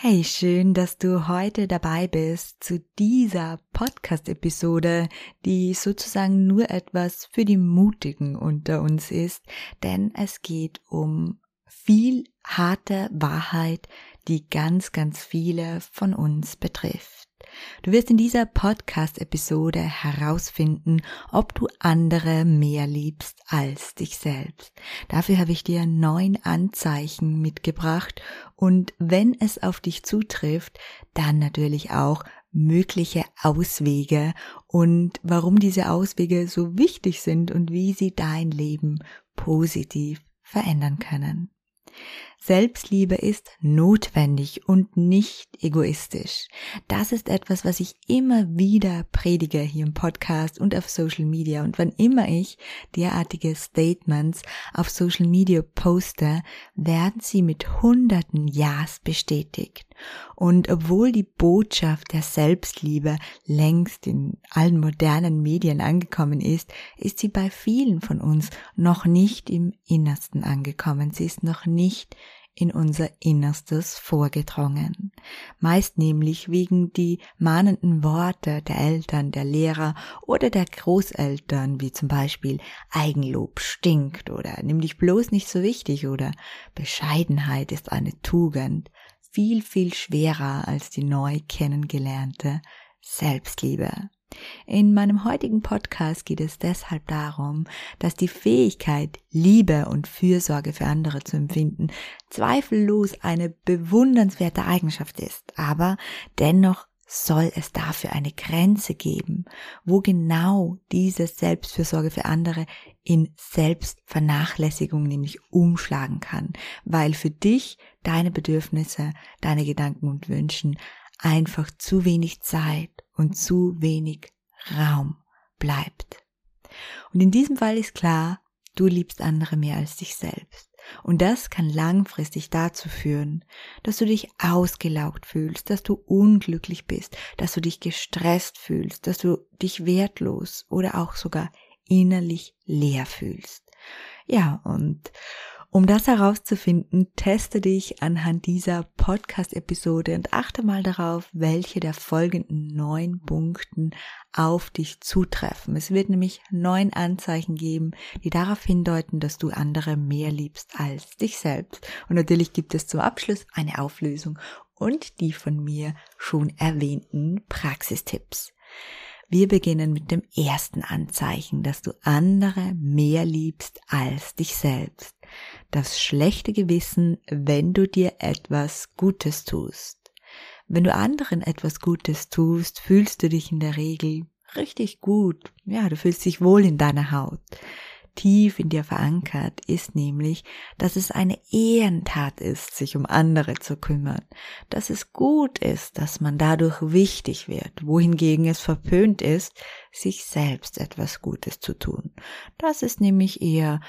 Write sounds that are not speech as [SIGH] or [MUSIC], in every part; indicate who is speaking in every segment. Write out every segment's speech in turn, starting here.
Speaker 1: Hey, schön, dass du heute dabei bist zu dieser Podcast-Episode, die sozusagen nur etwas für die Mutigen unter uns ist, denn es geht um viel harte Wahrheit, die ganz, ganz viele von uns betrifft. Du wirst in dieser Podcast-Episode herausfinden, ob du andere mehr liebst als dich selbst. Dafür habe ich dir neun Anzeichen mitgebracht und wenn es auf dich zutrifft, dann natürlich auch mögliche Auswege und warum diese Auswege so wichtig sind und wie sie dein Leben positiv verändern können. Selbstliebe ist notwendig und nicht egoistisch. Das ist etwas, was ich immer wieder predige hier im Podcast und auf Social Media. Und wann immer ich derartige Statements auf Social Media poste, werden sie mit hunderten Ja's bestätigt. Und obwohl die Botschaft der Selbstliebe längst in allen modernen Medien angekommen ist, ist sie bei vielen von uns noch nicht im Innersten angekommen. Sie ist noch nicht in unser Innerstes vorgedrungen. Meist nämlich wegen die mahnenden Worte der Eltern, der Lehrer oder der Großeltern, wie zum Beispiel Eigenlob stinkt oder nimm dich bloß nicht so wichtig oder Bescheidenheit ist eine Tugend, viel, viel schwerer als die neu kennengelernte Selbstliebe. In meinem heutigen Podcast geht es deshalb darum, dass die Fähigkeit, Liebe und Fürsorge für andere zu empfinden, zweifellos eine bewundernswerte Eigenschaft ist, aber dennoch soll es dafür eine Grenze geben, wo genau diese Selbstfürsorge für andere in Selbstvernachlässigung nämlich umschlagen kann, weil für dich deine Bedürfnisse, deine Gedanken und Wünschen einfach zu wenig Zeit und zu wenig Raum bleibt. Und in diesem Fall ist klar, du liebst andere mehr als dich selbst. Und das kann langfristig dazu führen, dass du dich ausgelaugt fühlst, dass du unglücklich bist, dass du dich gestresst fühlst, dass du dich wertlos oder auch sogar innerlich leer fühlst. Ja, und um das herauszufinden, teste dich anhand dieser Podcast-Episode und achte mal darauf, welche der folgenden neun Punkten auf dich zutreffen. Es wird nämlich neun Anzeichen geben, die darauf hindeuten, dass du andere mehr liebst als dich selbst. Und natürlich gibt es zum Abschluss eine Auflösung und die von mir schon erwähnten Praxistipps. Wir beginnen mit dem ersten Anzeichen, dass du andere mehr liebst als dich selbst. Das schlechte Gewissen, wenn du dir etwas Gutes tust. Wenn du anderen etwas Gutes tust, fühlst du dich in der Regel richtig gut. Ja, du fühlst dich wohl in deiner Haut tief in dir verankert ist nämlich, dass es eine Ehrentat ist, sich um andere zu kümmern, dass es gut ist, dass man dadurch wichtig wird, wohingegen es verpönt ist, sich selbst etwas Gutes zu tun. Das ist nämlich eher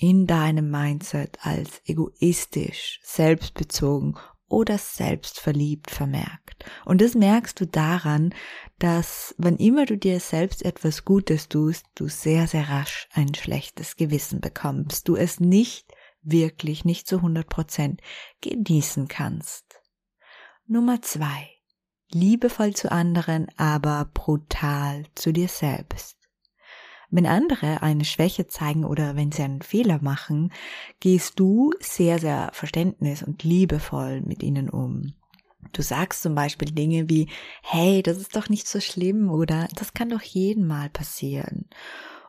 Speaker 1: in deinem Mindset als egoistisch, selbstbezogen oder selbstverliebt vermerkt. Und das merkst du daran, dass wann immer du dir selbst etwas Gutes tust, du sehr, sehr rasch ein schlechtes Gewissen bekommst, du es nicht wirklich, nicht zu 100 Prozent genießen kannst. Nummer zwei. Liebevoll zu anderen, aber brutal zu dir selbst. Wenn andere eine Schwäche zeigen oder wenn sie einen Fehler machen, gehst du sehr, sehr verständnis- und liebevoll mit ihnen um. Du sagst zum Beispiel Dinge wie, hey, das ist doch nicht so schlimm oder das kann doch jeden Mal passieren.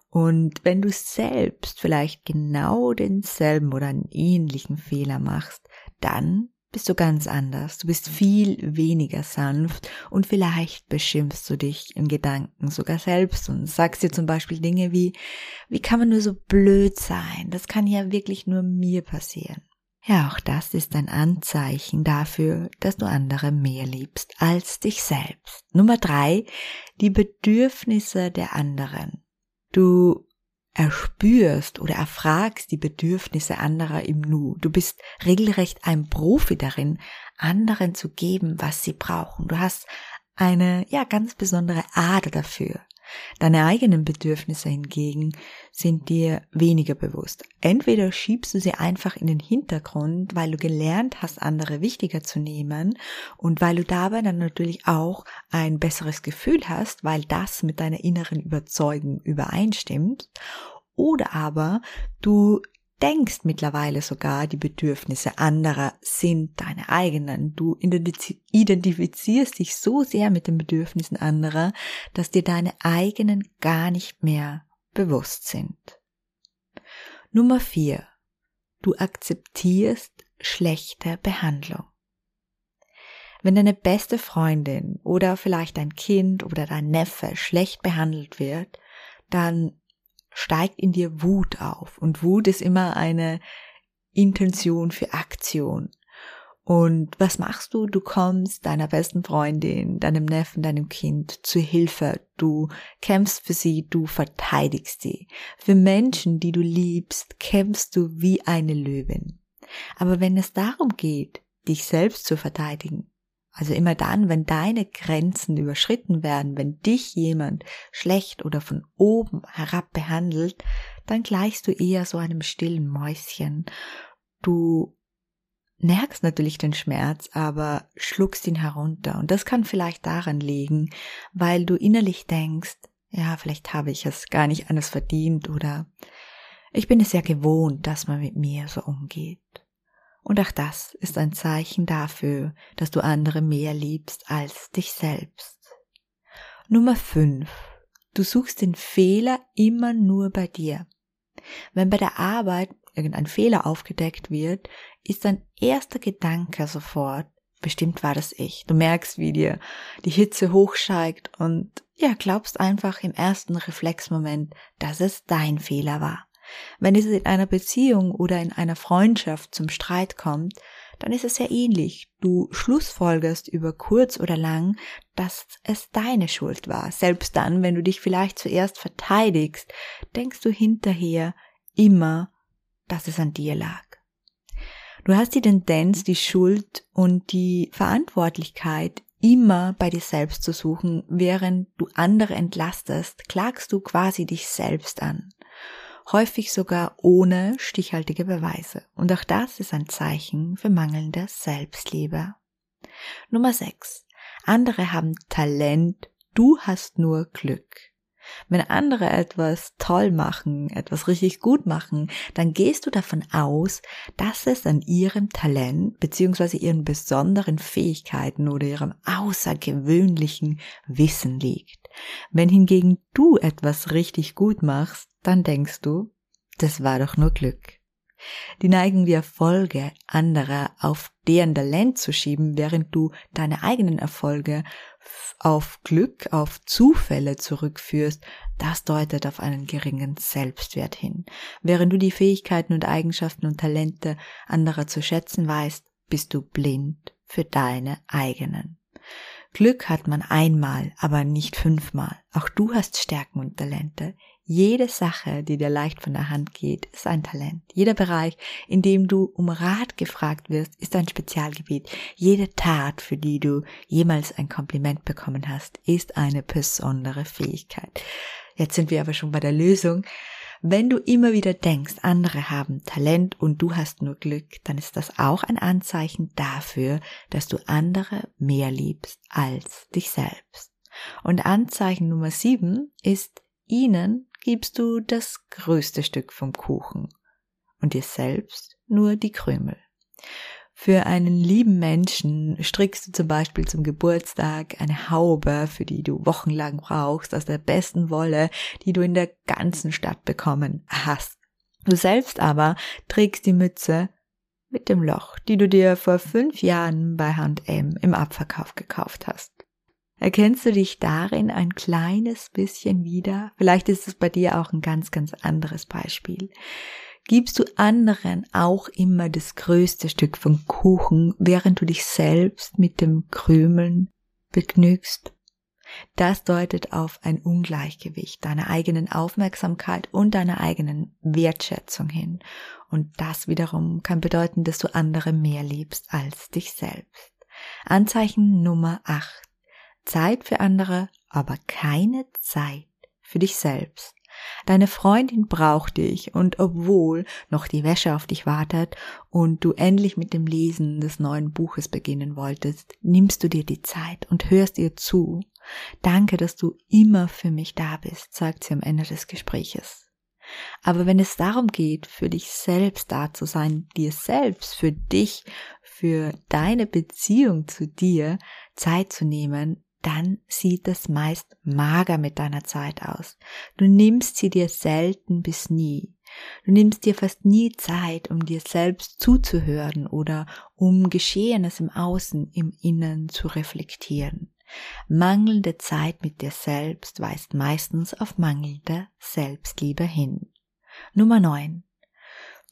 Speaker 1: Und wenn du selbst vielleicht genau denselben oder einen ähnlichen Fehler machst, dann bist du ganz anders. Du bist viel weniger sanft und vielleicht beschimpfst du dich in Gedanken sogar selbst und sagst dir zum Beispiel Dinge wie, wie kann man nur so blöd sein? Das kann ja wirklich nur mir passieren. Ja, auch das ist ein Anzeichen dafür, dass du andere mehr liebst als dich selbst. Nummer drei, die Bedürfnisse der anderen. Du erspürst oder erfragst die Bedürfnisse anderer im Nu. Du bist regelrecht ein Profi darin, anderen zu geben, was sie brauchen. Du hast eine, ja, ganz besondere Ader dafür. Deine eigenen Bedürfnisse hingegen sind dir weniger bewusst. Entweder schiebst du sie einfach in den Hintergrund, weil du gelernt hast, andere wichtiger zu nehmen und weil du dabei dann natürlich auch ein besseres Gefühl hast, weil das mit deiner inneren Überzeugung übereinstimmt. Oder aber du denkst mittlerweile sogar, die Bedürfnisse anderer sind deine eigenen. Du identifizierst dich so sehr mit den Bedürfnissen anderer, dass dir deine eigenen gar nicht mehr bewusst sind. Nummer vier: Du akzeptierst schlechte Behandlung. Wenn deine beste Freundin oder vielleicht dein Kind oder dein Neffe schlecht behandelt wird, dann steigt in dir Wut auf. Und Wut ist immer eine Intention für Aktion. Und was machst du? Du kommst deiner besten Freundin, deinem Neffen, deinem Kind zu Hilfe. Du kämpfst für sie, du verteidigst sie. Für Menschen, die du liebst, kämpfst du wie eine Löwin. Aber wenn es darum geht, dich selbst zu verteidigen, also immer dann, wenn deine Grenzen überschritten werden, wenn dich jemand schlecht oder von oben herab behandelt, dann gleichst du eher so einem stillen Mäuschen. Du merkst natürlich den Schmerz, aber schluckst ihn herunter. Und das kann vielleicht daran liegen, weil du innerlich denkst, ja, vielleicht habe ich es gar nicht anders verdient oder ich bin es ja gewohnt, dass man mit mir so umgeht. Und auch das ist ein Zeichen dafür, dass du andere mehr liebst als dich selbst. Nummer 5. Du suchst den Fehler immer nur bei dir. Wenn bei der Arbeit irgendein Fehler aufgedeckt wird, ist dein erster Gedanke sofort, bestimmt war das ich. Du merkst, wie dir die Hitze hochsteigt und ja, glaubst einfach im ersten Reflexmoment, dass es dein Fehler war. Wenn es in einer Beziehung oder in einer Freundschaft zum Streit kommt, dann ist es sehr ähnlich. Du schlussfolgerst über kurz oder lang, dass es deine Schuld war. Selbst dann, wenn du dich vielleicht zuerst verteidigst, denkst du hinterher immer, dass es an dir lag. Du hast die Tendenz, die Schuld und die Verantwortlichkeit immer bei dir selbst zu suchen, während du andere entlastest, klagst du quasi dich selbst an häufig sogar ohne stichhaltige Beweise. Und auch das ist ein Zeichen für mangelnde Selbstliebe. Nummer 6. Andere haben Talent, du hast nur Glück. Wenn andere etwas toll machen, etwas richtig gut machen, dann gehst du davon aus, dass es an ihrem Talent bzw. ihren besonderen Fähigkeiten oder ihrem außergewöhnlichen Wissen liegt. Wenn hingegen du etwas richtig gut machst, dann denkst du, das war doch nur Glück. Die neigen die Erfolge anderer auf deren Talent zu schieben, während du deine eigenen Erfolge auf Glück, auf Zufälle zurückführst, das deutet auf einen geringen Selbstwert hin. Während du die Fähigkeiten und Eigenschaften und Talente anderer zu schätzen weißt, bist du blind für deine eigenen. Glück hat man einmal, aber nicht fünfmal. Auch du hast Stärken und Talente. Jede Sache, die dir leicht von der Hand geht, ist ein Talent. Jeder Bereich, in dem du um Rat gefragt wirst, ist ein Spezialgebiet. Jede Tat, für die du jemals ein Kompliment bekommen hast, ist eine besondere Fähigkeit. Jetzt sind wir aber schon bei der Lösung. Wenn du immer wieder denkst, andere haben Talent und du hast nur Glück, dann ist das auch ein Anzeichen dafür, dass du andere mehr liebst als dich selbst. Und Anzeichen Nummer sieben ist, ihnen gibst du das größte Stück vom Kuchen und dir selbst nur die Krümel. Für einen lieben Menschen strickst du zum Beispiel zum Geburtstag eine Haube, für die du wochenlang brauchst, aus der besten Wolle, die du in der ganzen Stadt bekommen hast. Du selbst aber trägst die Mütze mit dem Loch, die du dir vor fünf Jahren bei H&M im Abverkauf gekauft hast. Erkennst du dich darin ein kleines bisschen wieder? Vielleicht ist es bei dir auch ein ganz, ganz anderes Beispiel. Gibst du anderen auch immer das größte Stück vom Kuchen, während du dich selbst mit dem Krümeln begnügst? Das deutet auf ein Ungleichgewicht deiner eigenen Aufmerksamkeit und deiner eigenen Wertschätzung hin. Und das wiederum kann bedeuten, dass du andere mehr liebst als dich selbst. Anzeichen Nummer 8. Zeit für andere, aber keine Zeit für dich selbst. Deine Freundin braucht dich und obwohl noch die Wäsche auf dich wartet und du endlich mit dem Lesen des neuen Buches beginnen wolltest, nimmst du dir die Zeit und hörst ihr zu. Danke, dass du immer für mich da bist, sagt sie am Ende des Gespräches. Aber wenn es darum geht, für dich selbst da zu sein, dir selbst, für dich, für deine Beziehung zu dir Zeit zu nehmen, dann sieht es meist mager mit deiner Zeit aus. Du nimmst sie dir selten bis nie. Du nimmst dir fast nie Zeit, um dir selbst zuzuhören oder um Geschehenes im Außen, im Innen zu reflektieren. Mangelnde Zeit mit dir selbst weist meistens auf mangelnde Selbstliebe hin. Nummer 9.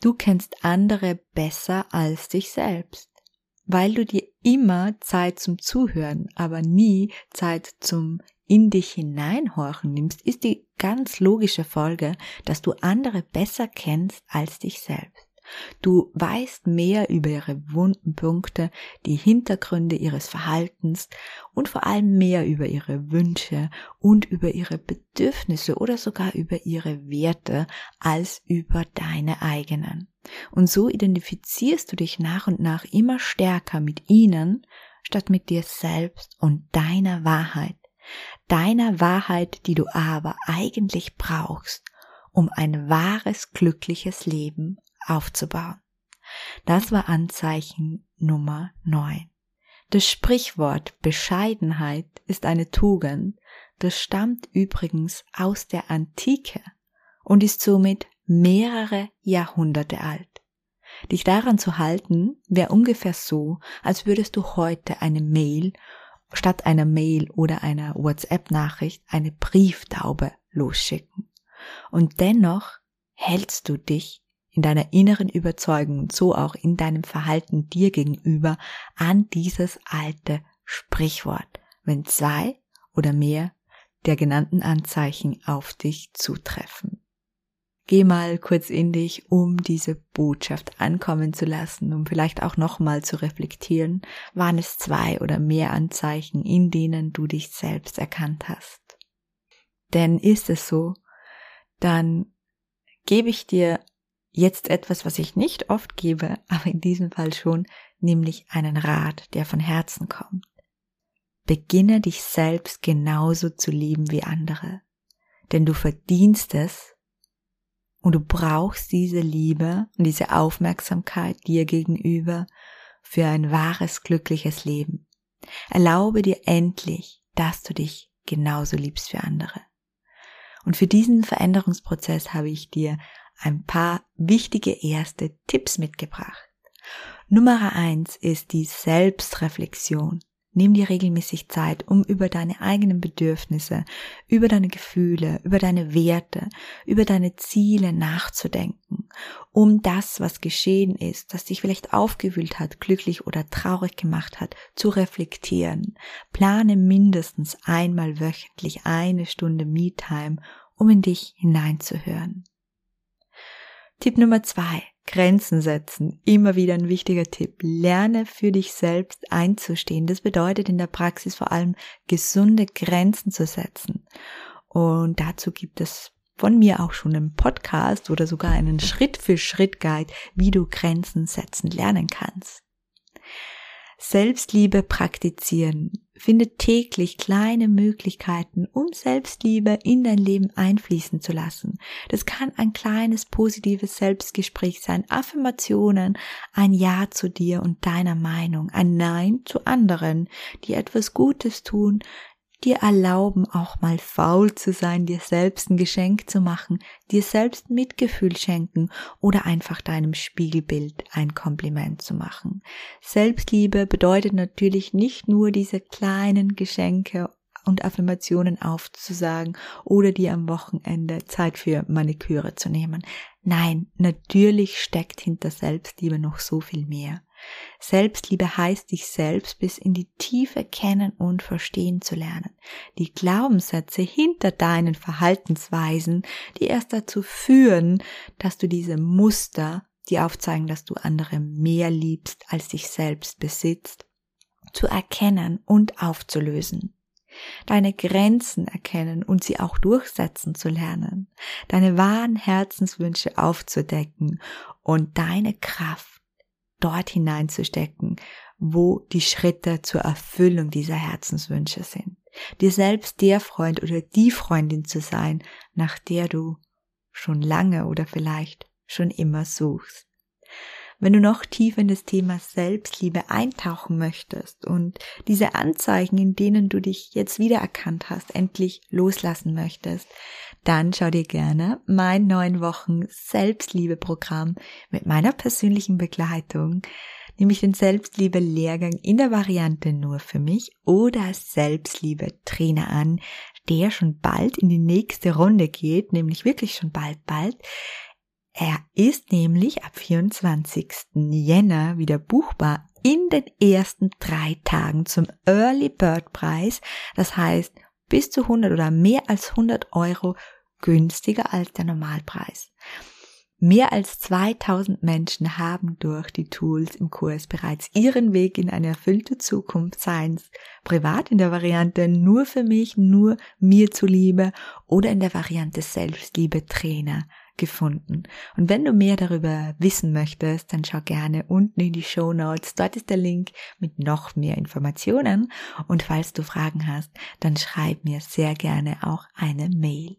Speaker 1: Du kennst andere besser als dich selbst weil du dir immer Zeit zum Zuhören, aber nie Zeit zum in dich hineinhorchen nimmst, ist die ganz logische Folge, dass du andere besser kennst als dich selbst. Du weißt mehr über ihre wunden Punkte, die Hintergründe ihres Verhaltens und vor allem mehr über ihre Wünsche und über ihre Bedürfnisse oder sogar über ihre Werte als über deine eigenen. Und so identifizierst du dich nach und nach immer stärker mit ihnen statt mit dir selbst und deiner Wahrheit. Deiner Wahrheit, die du aber eigentlich brauchst, um ein wahres, glückliches Leben aufzubauen. Das war Anzeichen Nummer 9. Das Sprichwort Bescheidenheit ist eine Tugend, das stammt übrigens aus der Antike und ist somit mehrere Jahrhunderte alt. Dich daran zu halten, wäre ungefähr so, als würdest du heute eine Mail statt einer Mail oder einer WhatsApp-Nachricht eine Brieftaube losschicken. Und dennoch hältst du dich in deiner inneren Überzeugung und so auch in deinem Verhalten dir gegenüber an dieses alte Sprichwort, wenn zwei oder mehr der genannten Anzeichen auf dich zutreffen. Geh mal kurz in dich, um diese Botschaft ankommen zu lassen, um vielleicht auch nochmal zu reflektieren, waren es zwei oder mehr Anzeichen, in denen du dich selbst erkannt hast. Denn ist es so, dann gebe ich dir Jetzt etwas, was ich nicht oft gebe, [LAUGHS] aber in diesem Fall schon, nämlich einen Rat, der von Herzen kommt. Beginne dich selbst genauso zu lieben wie andere, denn du verdienst es und du brauchst diese Liebe und diese Aufmerksamkeit dir gegenüber für ein wahres, glückliches Leben. Erlaube dir endlich, dass du dich genauso liebst wie andere. Und für diesen Veränderungsprozess habe ich dir ein paar wichtige erste Tipps mitgebracht. Nummer eins ist die Selbstreflexion. Nimm dir regelmäßig Zeit, um über deine eigenen Bedürfnisse, über deine Gefühle, über deine Werte, über deine Ziele nachzudenken, um das, was geschehen ist, das dich vielleicht aufgewühlt hat, glücklich oder traurig gemacht hat, zu reflektieren. Plane mindestens einmal wöchentlich eine Stunde Me-Time, um in dich hineinzuhören. Tipp Nummer zwei. Grenzen setzen. Immer wieder ein wichtiger Tipp. Lerne für dich selbst einzustehen. Das bedeutet in der Praxis vor allem gesunde Grenzen zu setzen. Und dazu gibt es von mir auch schon einen Podcast oder sogar einen Schritt-für-Schritt-Guide, wie du Grenzen setzen lernen kannst. Selbstliebe praktizieren. Finde täglich kleine Möglichkeiten, um Selbstliebe in dein Leben einfließen zu lassen. Das kann ein kleines positives Selbstgespräch sein, Affirmationen, ein Ja zu dir und deiner Meinung, ein Nein zu anderen, die etwas Gutes tun, dir erlauben, auch mal faul zu sein, dir selbst ein Geschenk zu machen, dir selbst Mitgefühl schenken oder einfach deinem Spiegelbild ein Kompliment zu machen. Selbstliebe bedeutet natürlich nicht nur diese kleinen Geschenke und Affirmationen aufzusagen oder dir am Wochenende Zeit für Maniküre zu nehmen. Nein, natürlich steckt hinter Selbstliebe noch so viel mehr. Selbstliebe heißt, dich selbst bis in die Tiefe kennen und verstehen zu lernen. Die Glaubenssätze hinter deinen Verhaltensweisen, die erst dazu führen, dass du diese Muster, die aufzeigen, dass du andere mehr liebst als dich selbst besitzt, zu erkennen und aufzulösen. Deine Grenzen erkennen und sie auch durchsetzen zu lernen, deine wahren Herzenswünsche aufzudecken und deine Kraft dort hineinzustecken, wo die Schritte zur Erfüllung dieser Herzenswünsche sind. Dir selbst der Freund oder die Freundin zu sein, nach der du schon lange oder vielleicht schon immer suchst. Wenn du noch tiefer in das Thema Selbstliebe eintauchen möchtest und diese Anzeichen, in denen du dich jetzt wiedererkannt hast, endlich loslassen möchtest, dann schau dir gerne mein neun Wochen Selbstliebe-Programm mit meiner persönlichen Begleitung, nämlich den Selbstliebe-Lehrgang in der Variante nur für mich oder Selbstliebe-Trainer an, der schon bald in die nächste Runde geht, nämlich wirklich schon bald, bald. Er ist nämlich ab 24. Jänner wieder buchbar in den ersten drei Tagen zum Early Bird Preis. Das heißt, bis zu 100 oder mehr als 100 Euro günstiger als der Normalpreis. Mehr als 2000 Menschen haben durch die Tools im Kurs bereits ihren Weg in eine erfüllte Zukunft, seins privat in der Variante nur für mich, nur mir zuliebe oder in der Variante Selbstliebe Trainer gefunden. Und wenn du mehr darüber wissen möchtest, dann schau gerne unten in die Show Notes. Dort ist der Link mit noch mehr Informationen. Und falls du Fragen hast, dann schreib mir sehr gerne auch eine Mail.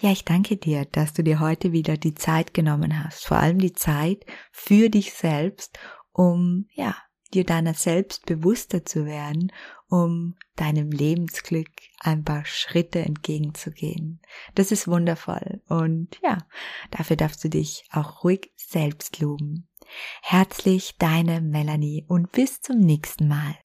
Speaker 1: Ja, ich danke dir, dass du dir heute wieder die Zeit genommen hast, vor allem die Zeit für dich selbst, um, ja, dir deiner selbst bewusster zu werden, um deinem Lebensglück ein paar Schritte entgegenzugehen. Das ist wundervoll und ja, dafür darfst du dich auch ruhig selbst loben. Herzlich deine Melanie und bis zum nächsten Mal.